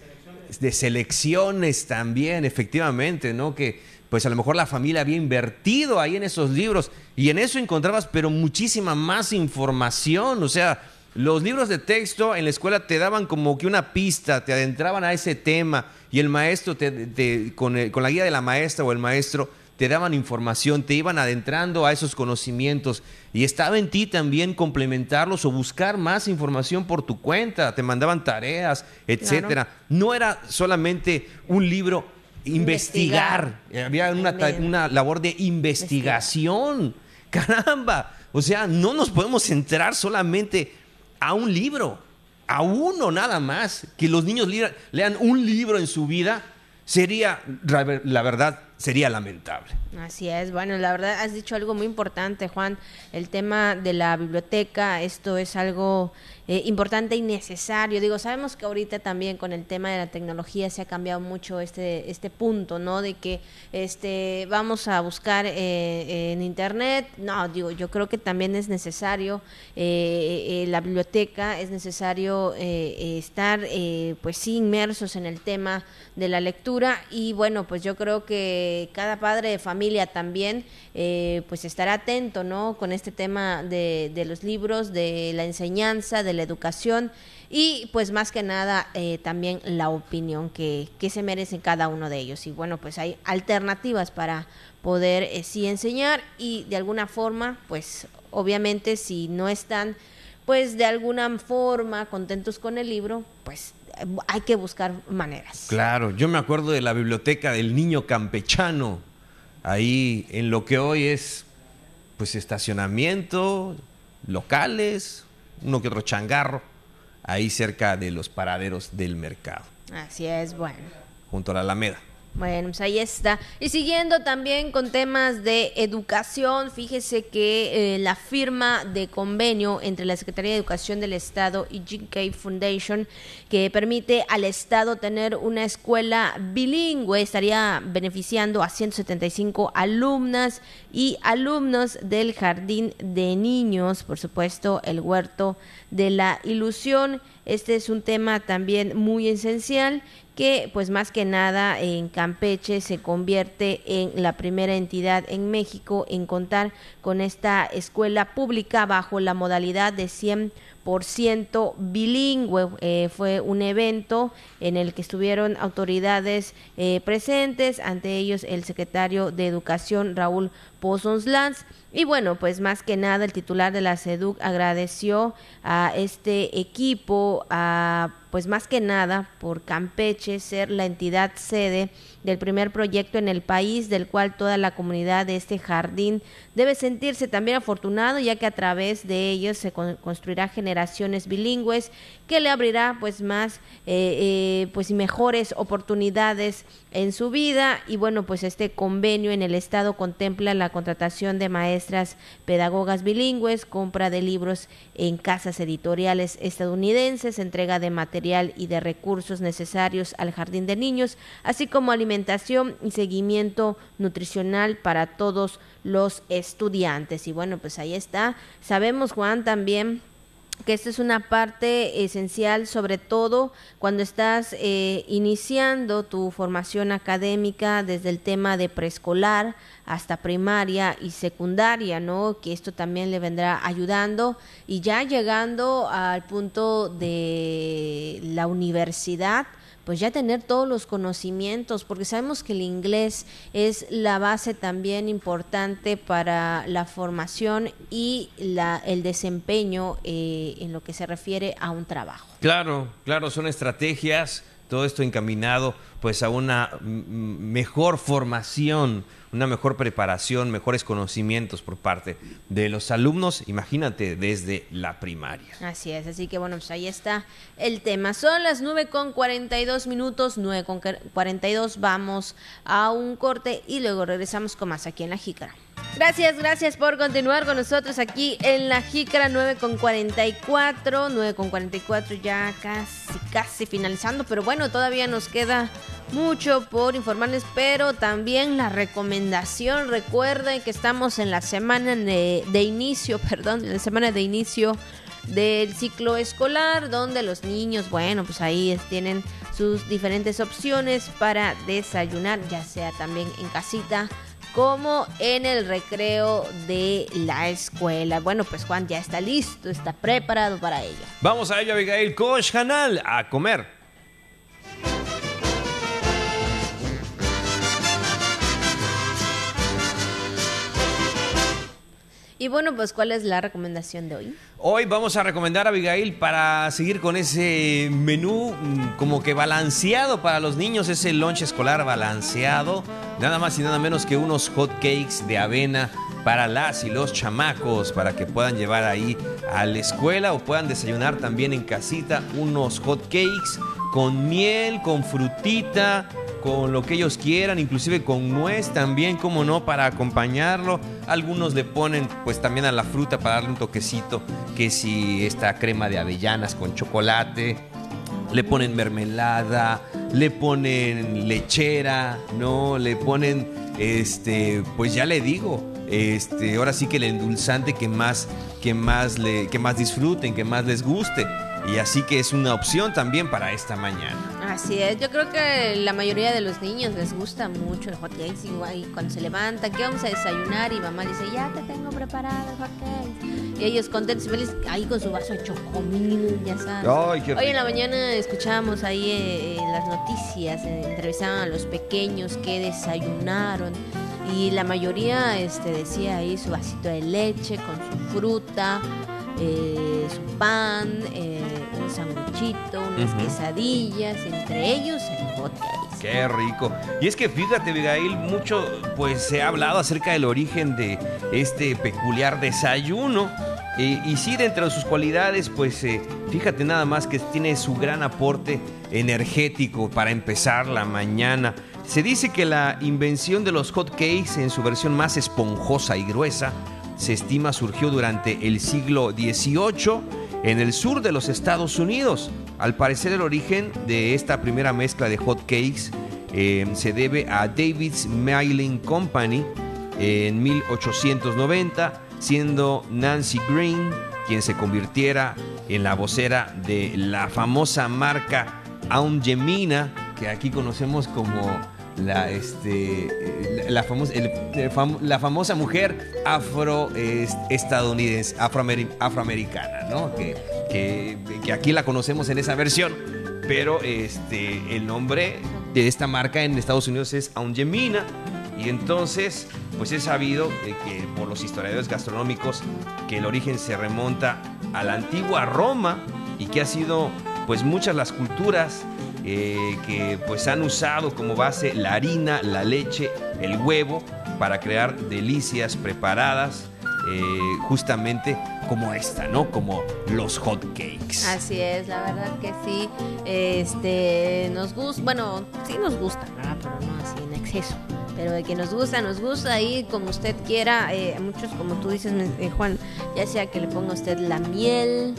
de selecciones también, efectivamente, ¿no? Que pues a lo mejor la familia había invertido ahí en esos libros y en eso encontrabas pero muchísima más información, o sea, los libros de texto en la escuela te daban como que una pista, te adentraban a ese tema y el maestro te, con, con, la guía de la maestra o el maestro te daban información, te iban adentrando a esos conocimientos y estaba en ti también complementarlos o buscar más información por tu cuenta, te mandaban tareas, etcétera. No era solamente un libro investigar, había una, una labor de investigación. Caramba, o sea, no nos podemos centrar solamente a un libro, a uno nada más. Que los niños lean un libro en su vida sería, la verdad, sería lamentable. Así es, bueno, la verdad has dicho algo muy importante, Juan, el tema de la biblioteca, esto es algo eh, importante y necesario. Digo, sabemos que ahorita también con el tema de la tecnología se ha cambiado mucho este, este punto, ¿no? De que este, vamos a buscar eh, en internet. No, digo, yo creo que también es necesario eh, la biblioteca, es necesario estar, pues sí, inmersos en el tema de la lectura y bueno, pues yo creo que cada padre de familia también, pues estará atento, ¿no? Con este tema de, de los libros, de la enseñanza, de la educación y pues más que nada eh, también la opinión que, que, se merecen cada uno de ellos. Y bueno, pues hay alternativas para poder eh, sí enseñar y de alguna forma, pues obviamente si no están pues de alguna forma contentos con el libro, pues hay que buscar maneras. Claro, yo me acuerdo de la biblioteca del niño campechano, ahí en lo que hoy es pues estacionamiento, locales, uno que otro changarro, ahí cerca de los paraderos del mercado. Así es, bueno. Junto a la Alameda. Bueno, pues ahí está. Y siguiendo también con temas de educación, fíjese que eh, la firma de convenio entre la Secretaría de Educación del Estado y GK Foundation, que permite al Estado tener una escuela bilingüe, estaría beneficiando a 175 alumnas y alumnos del Jardín de Niños, por supuesto, el Huerto de la Ilusión. Este es un tema también muy esencial que pues más que nada en Campeche se convierte en la primera entidad en México en contar con esta escuela pública bajo la modalidad de 100% bilingüe. Eh, fue un evento en el que estuvieron autoridades eh, presentes, ante ellos el secretario de Educación Raúl Pozos Lanz. Y bueno, pues más que nada el titular de la SEDUC agradeció a este equipo, a pues más que nada por Campeche ser la entidad sede del primer proyecto en el país, del cual toda la comunidad de este jardín debe sentirse también afortunado, ya que a través de ellos se construirá generaciones bilingües que le abrirá pues más eh, eh, pues mejores oportunidades en su vida. Y bueno pues este convenio en el estado contempla la contratación de maestras pedagogas bilingües compra de libros en casas editoriales estadounidenses entrega de material y de recursos necesarios al jardín de niños así como alimentación y seguimiento nutricional para todos los estudiantes. Y bueno pues ahí está. Sabemos Juan también que esta es una parte esencial, sobre todo cuando estás eh, iniciando tu formación académica desde el tema de preescolar hasta primaria y secundaria, ¿no? Que esto también le vendrá ayudando y ya llegando al punto de la universidad, pues ya tener todos los conocimientos, porque sabemos que el inglés es la base también importante para la formación y la, el desempeño eh, en lo que se refiere a un trabajo. Claro, claro, son estrategias, todo esto encaminado pues a una mejor formación una mejor preparación, mejores conocimientos por parte de los alumnos, imagínate, desde la primaria. Así es, así que bueno, pues ahí está el tema. Son las 9 con 42 minutos, 9 con 42, vamos a un corte y luego regresamos con más aquí en La Jícara. Gracias, gracias por continuar con nosotros aquí en La Jícara 9 con 44, 9 con 44 ya casi, casi finalizando, pero bueno, todavía nos queda mucho por informarles, pero también la recomendación. Recuerden que estamos en la semana de, inicio, perdón, en la semana de inicio del ciclo escolar, donde los niños, bueno, pues ahí tienen sus diferentes opciones para desayunar, ya sea también en casita como en el recreo de la escuela. Bueno, pues Juan ya está listo, está preparado para ello. Vamos a ello, Abigail Coach Canal, a comer. Y bueno, pues ¿cuál es la recomendación de hoy? Hoy vamos a recomendar a Abigail para seguir con ese menú mm, como que balanceado para los niños, ese lunch escolar balanceado, nada más y nada menos que unos hot cakes de avena para las y los chamacos, para que puedan llevar ahí a la escuela o puedan desayunar también en casita unos hot cakes con miel, con frutita, con lo que ellos quieran, inclusive con nuez también, como no, para acompañarlo. Algunos le ponen pues también a la fruta para darle un toquecito, que si esta crema de avellanas con chocolate, le ponen mermelada, le ponen lechera, ¿no? Le ponen, este, pues ya le digo, este, ahora sí que el endulzante que más, que más, le, que más disfruten, que más les guste. Y así que es una opción también para esta mañana. Así es, yo creo que la mayoría de los niños les gusta mucho el hot cakes y cuando se levantan, ¿qué vamos a desayunar? Y mamá dice, ya te tengo preparado el hot cakes. Y ellos contentos y felices, ahí con su vaso de chocomil, ya sabes. Hoy en la mañana escuchábamos ahí eh, las noticias, eh, entrevistaban a los pequeños que desayunaron y la mayoría este, decía ahí su vasito de leche con su fruta, eh, su pan, eh, un sanguchito, unas quesadillas, entre ellos el hot cakes. Qué rico. Y es que fíjate, Abigail, mucho pues se ha hablado acerca del origen de este peculiar desayuno. y sí, dentro de sus cualidades, pues eh, fíjate nada más que tiene su gran aporte energético para empezar la mañana. Se dice que la invención de los hot cakes en su versión más esponjosa y gruesa se estima surgió durante el siglo XVIII en el sur de los Estados Unidos. Al parecer el origen de esta primera mezcla de hot cakes eh, se debe a David's Mailing Company en 1890, siendo Nancy Green quien se convirtiera en la vocera de la famosa marca Aungemina, que aquí conocemos como la, este, la, famosa, la famosa mujer afro-estadounidense, afroamericana, ¿no? Que, que, aquí la conocemos en esa versión, pero este, el nombre de esta marca en Estados Unidos es Aungemina. Y entonces, pues es sabido que por los historiadores gastronómicos que el origen se remonta a la antigua Roma y que ha sido, pues muchas las culturas eh, que pues han usado como base la harina, la leche, el huevo para crear delicias preparadas eh, justamente como esta, ¿no? Como los hot cakes. Así es, la verdad que sí. Este, nos gusta, bueno, sí nos gusta, pero no así en exceso pero de que nos gusta, nos gusta ahí como usted quiera. Eh, muchos, como tú dices, eh, Juan, ya sea que le ponga usted la miel.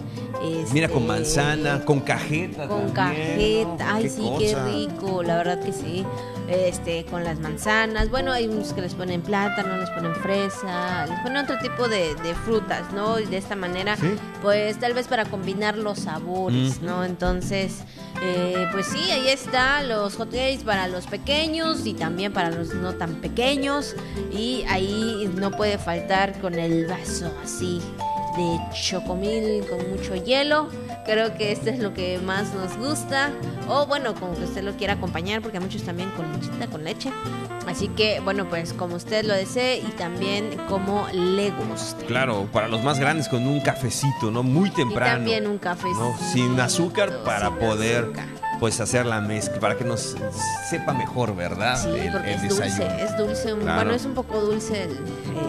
Mira, con este, manzana, con cajeta. Con cajeta, ay, sí, qué rico, la verdad que sí. Este, con las manzanas. Bueno, hay unos que les ponen plátano, les ponen fresa, les ponen otro tipo de, frutas, ¿no? Y de esta manera, pues tal vez para combinar los sabores, ¿no? Entonces, eh, pues sí, ahí está los hot cakes para los pequeños y también para los no tan pequeños. Y ahí no puede faltar con el vaso así de chocomil con mucho hielo. Creo que este es lo que más nos gusta. O bueno, como que usted lo quiera acompañar, porque a muchos también con lechita, con leche. Así que, bueno, pues como usted lo desee y también como le guste. Claro, para los más grandes con un cafecito, ¿no? Muy temprano. Y también un cafecito. Sin azúcar para poder pues hacer la mezcla para que nos sepa mejor, ¿verdad? Sí, porque es dulce, es dulce, bueno, es un poco dulce el,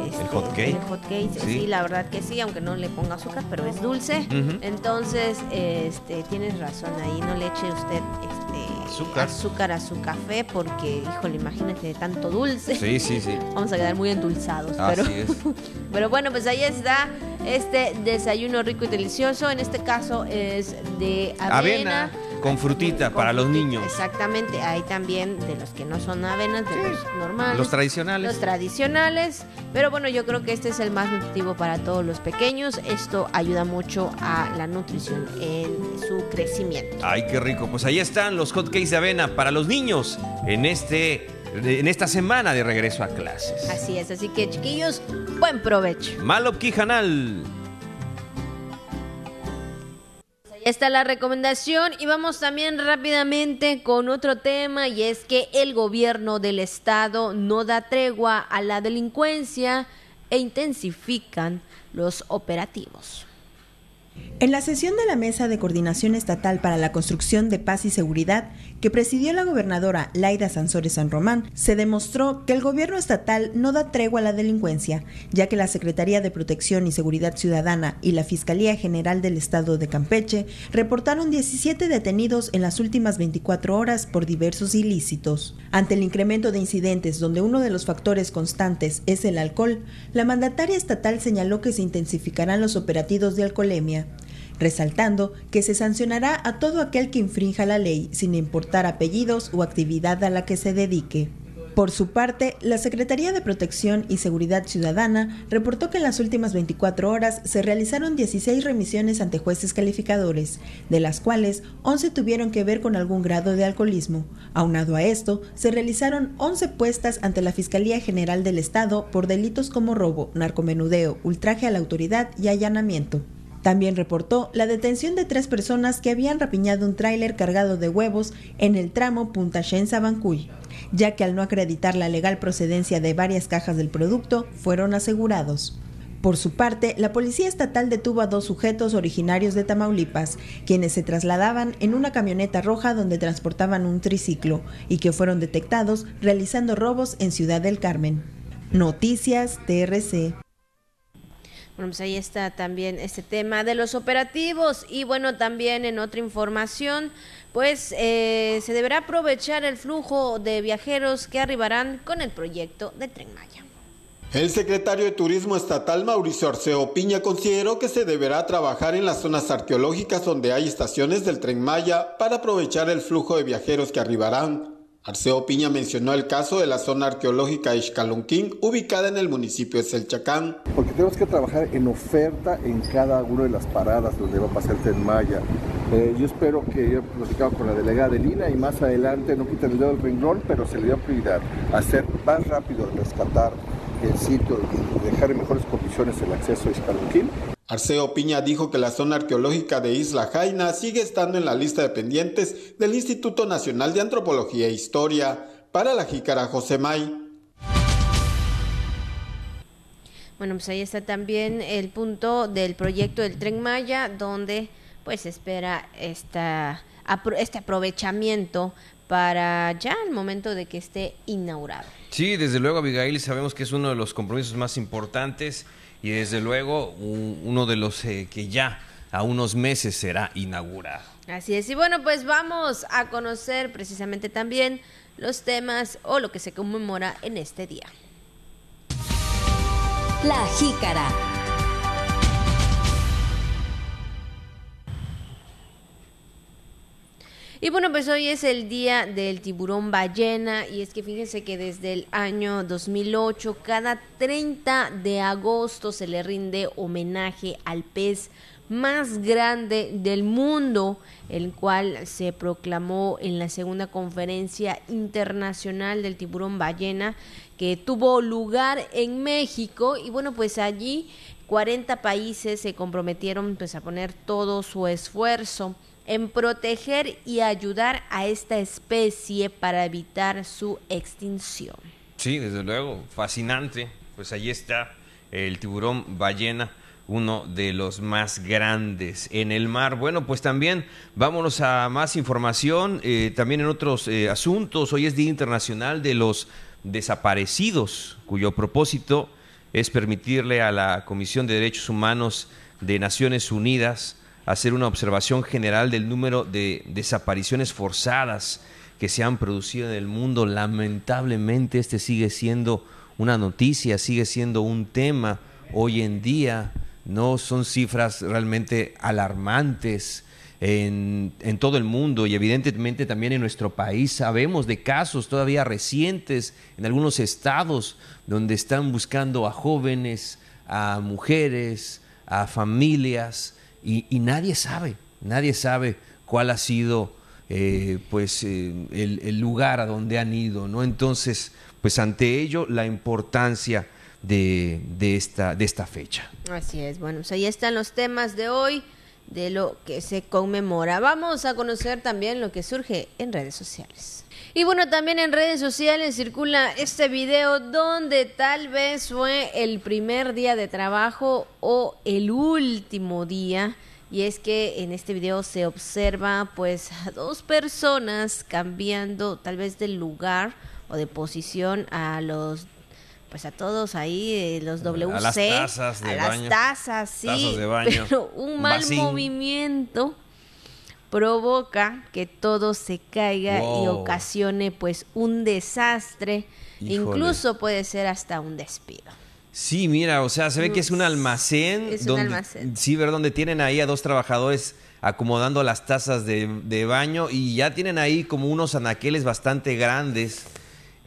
este, hot cake. El hot cake, ¿Sí? la verdad que sí, aunque no le ponga azúcar, pero es dulce. Entonces, este, tienes razón ahí, no le eche usted este azúcar. azúcar a su café porque, híjole, imagínate tanto dulce. Sí, sí, sí. Vamos a quedar muy endulzados, Así pero es. pero bueno, pues ahí está este desayuno rico y delicioso, en este caso es de avena con frutita para los niños. Exactamente, hay también de los que no son avenas, de los normales. Los tradicionales. Los tradicionales, pero bueno, yo creo que este es el más nutritivo para todos los pequeños. Esto ayuda mucho a la nutrición en su crecimiento. Ay, qué rico. Pues ahí están los hotcakes de avena para los niños en este en esta semana de regreso a clases. Así es, así que chiquillos, buen provecho. Malop Quijanal está la recomendación y vamos también rápidamente con otro tema y es que el gobierno del estado no da tregua a la delincuencia e intensifican los operativos. En la sesión de la Mesa de Coordinación Estatal para la Construcción de Paz y Seguridad, que presidió la gobernadora Laida Sansores San Román, se demostró que el gobierno estatal no da tregua a la delincuencia, ya que la Secretaría de Protección y Seguridad Ciudadana y la Fiscalía General del Estado de Campeche reportaron 17 detenidos en las últimas 24 horas por diversos ilícitos. Ante el incremento de incidentes donde uno de los factores constantes es el alcohol, la mandataria estatal señaló que se intensificarán los operativos de alcoholemia resaltando que se sancionará a todo aquel que infrinja la ley sin importar apellidos o actividad a la que se dedique. Por su parte, la Secretaría de Protección y Seguridad Ciudadana reportó que en las últimas 24 horas se realizaron 16 remisiones ante jueces calificadores, de las cuales 11 tuvieron que ver con algún grado de alcoholismo. Aunado a esto, se realizaron 11 puestas ante la Fiscalía General del Estado por delitos como robo, narcomenudeo, ultraje a la autoridad y allanamiento. También reportó la detención de tres personas que habían rapiñado un tráiler cargado de huevos en el tramo Punta Shensa-Bancuy, ya que al no acreditar la legal procedencia de varias cajas del producto, fueron asegurados. Por su parte, la Policía Estatal detuvo a dos sujetos originarios de Tamaulipas, quienes se trasladaban en una camioneta roja donde transportaban un triciclo y que fueron detectados realizando robos en Ciudad del Carmen. Noticias TRC. Bueno, pues ahí está también este tema de los operativos y bueno, también en otra información, pues eh, se deberá aprovechar el flujo de viajeros que arribarán con el proyecto de Tren Maya. El secretario de Turismo Estatal Mauricio Arceo Piña consideró que se deberá trabajar en las zonas arqueológicas donde hay estaciones del Tren Maya para aprovechar el flujo de viajeros que arribarán. Arceo Piña mencionó el caso de la zona arqueológica Ixcalunquín, ubicada en el municipio de Selchacán. Porque tenemos que trabajar en oferta en cada una de las paradas donde va a pasar el tren Maya. Eh, yo espero que yo he platicado con la delegada de Lina y más adelante no quiten el dedo del renglón, pero se le dio prioridad hacer más rápido rescatar el sitio y dejar en mejores condiciones el acceso a Ixcalunquín. Arceo Piña dijo que la zona arqueológica de Isla Jaina sigue estando en la lista de pendientes del Instituto Nacional de Antropología e Historia. Para la jícara José May. Bueno, pues ahí está también el punto del proyecto del Tren Maya, donde pues espera esta, este aprovechamiento para ya el momento de que esté inaugurado. Sí, desde luego, Abigail, sabemos que es uno de los compromisos más importantes y desde luego uno de los eh, que ya a unos meses será inaugurado. Así es, y bueno, pues vamos a conocer precisamente también los temas o lo que se conmemora en este día. La jícara. Y bueno, pues hoy es el día del tiburón ballena y es que fíjense que desde el año 2008 cada 30 de agosto se le rinde homenaje al pez más grande del mundo, el cual se proclamó en la segunda conferencia internacional del tiburón ballena que tuvo lugar en México. Y bueno, pues allí 40 países se comprometieron pues a poner todo su esfuerzo en proteger y ayudar a esta especie para evitar su extinción. Sí, desde luego, fascinante. Pues allí está el tiburón ballena, uno de los más grandes en el mar. Bueno, pues también vámonos a más información, eh, también en otros eh, asuntos. Hoy es Día Internacional de los Desaparecidos, cuyo propósito es permitirle a la Comisión de Derechos Humanos de Naciones Unidas hacer una observación general del número de desapariciones forzadas que se han producido en el mundo. Lamentablemente este sigue siendo una noticia, sigue siendo un tema hoy en día. No son cifras realmente alarmantes en, en, todo el mundo y evidentemente también en nuestro país. Sabemos de casos todavía recientes en algunos estados donde están buscando a jóvenes, a mujeres, a familias y, nadie sabe, nadie sabe cuál ha sido eh, pues eh, el, lugar a donde han ido, ¿no? Entonces, pues ante ello la importancia de, esta, de esta fecha. Así es, bueno, pues ahí están los temas de hoy de lo que se conmemora. Vamos a conocer también lo que surge en redes sociales. Y bueno, también en redes sociales circula este video donde tal vez fue el primer día de trabajo o el último día. Y es que en este video se observa pues a dos personas cambiando tal vez de lugar o de posición a los pues a todos ahí eh, los WC a las tazas de a baño. las tazas sí Tazas de baño. pero un mal movimiento provoca que todo se caiga y ocasione pues un desastre Híjole. incluso puede ser hasta un despido Sí, mira, o sea, se ve que es un almacén. Es un donde, almacén. Sí, ver donde tienen ahí a dos trabajadores acomodando las tazas de, de baño y ya tienen ahí como unos anaqueles bastante grandes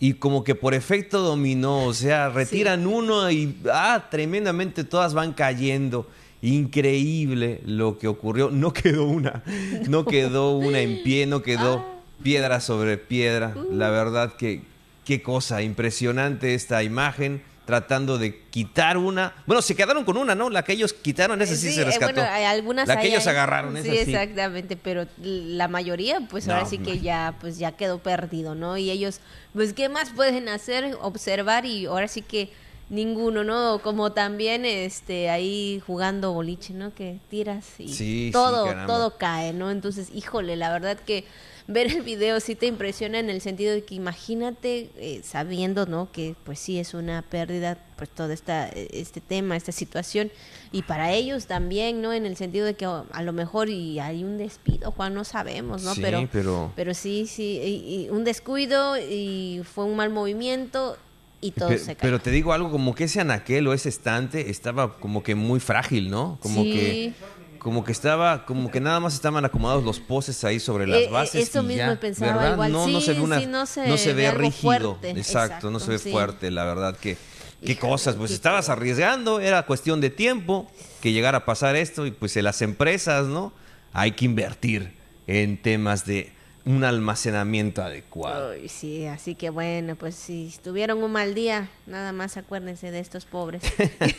y como que por efecto dominó, o sea, retiran uno y ah, tremendamente todas van cayendo. Increíble lo que ocurrió. No quedó una, no quedó una en pie, no quedó piedra sobre piedra. La verdad que qué cosa impresionante esta imagen tratando de quitar una. Bueno, se quedaron con una, ¿no? La que ellos quitaron, esa sí, Sí, se eh, rescató. bueno, algunas la que ellos agarraron, esa sí. exactamente, pero la mayoría, pues No, ahora sí que ya, pues ya quedó perdido, ¿no? Y ellos, pues, ¿qué más pueden hacer? Observar y ahora sí que ninguno, ¿no? Como también, este, ahí jugando boliche, ¿no? Que tiras y Sí, todo, todo cae, ¿no? Entonces, híjole, la verdad que ver el video sí te impresiona en el sentido de que imagínate eh, sabiendo, ¿no? Que pues sí es una pérdida, pues todo esta, este tema, esta situación. Y para ellos también, ¿no? En el sentido de que oh, a lo mejor y hay un despido, Juan, no sabemos, ¿no? Sí, pero, pero- pero sí, sí, y- y un descuido y fue un mal movimiento y todo Pe- se cayó. pero te digo algo, como que ese anaquel o ese estante estaba como que muy frágil, ¿no? Como Sí. que como que estaba, como que nada más estaban acomodados los postes ahí sobre las Eh, eh, bases. eso y mismo ya, pensaba ¿verdad? igual. No, no se ve una, sí, no se no se ve rígido. Exacto, no se ve sí. fuerte, la verdad que qué cosas, pues estabas arriesgando, era cuestión de tiempo que llegara a pasar esto y pues en las empresas, ¿no? Hay que invertir en temas de un almacenamiento adecuado. Sí, así que bueno, pues si tuvieron un mal día, nada más acuérdense de estos pobres,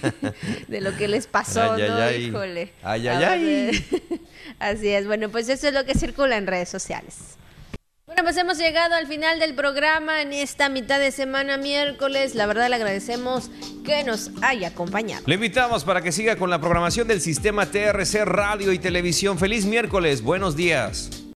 de lo que les pasó, Ay, ay, ¿no? ay. Híjole. Ay, ay, ay. Así es, bueno, pues eso es lo que circula en redes sociales. Bueno, pues hemos llegado al final del programa en esta mitad de semana miércoles. La verdad le agradecemos que nos haya acompañado. Le invitamos para que siga con la programación del sistema TRC Radio y Televisión. Feliz miércoles, buenos días.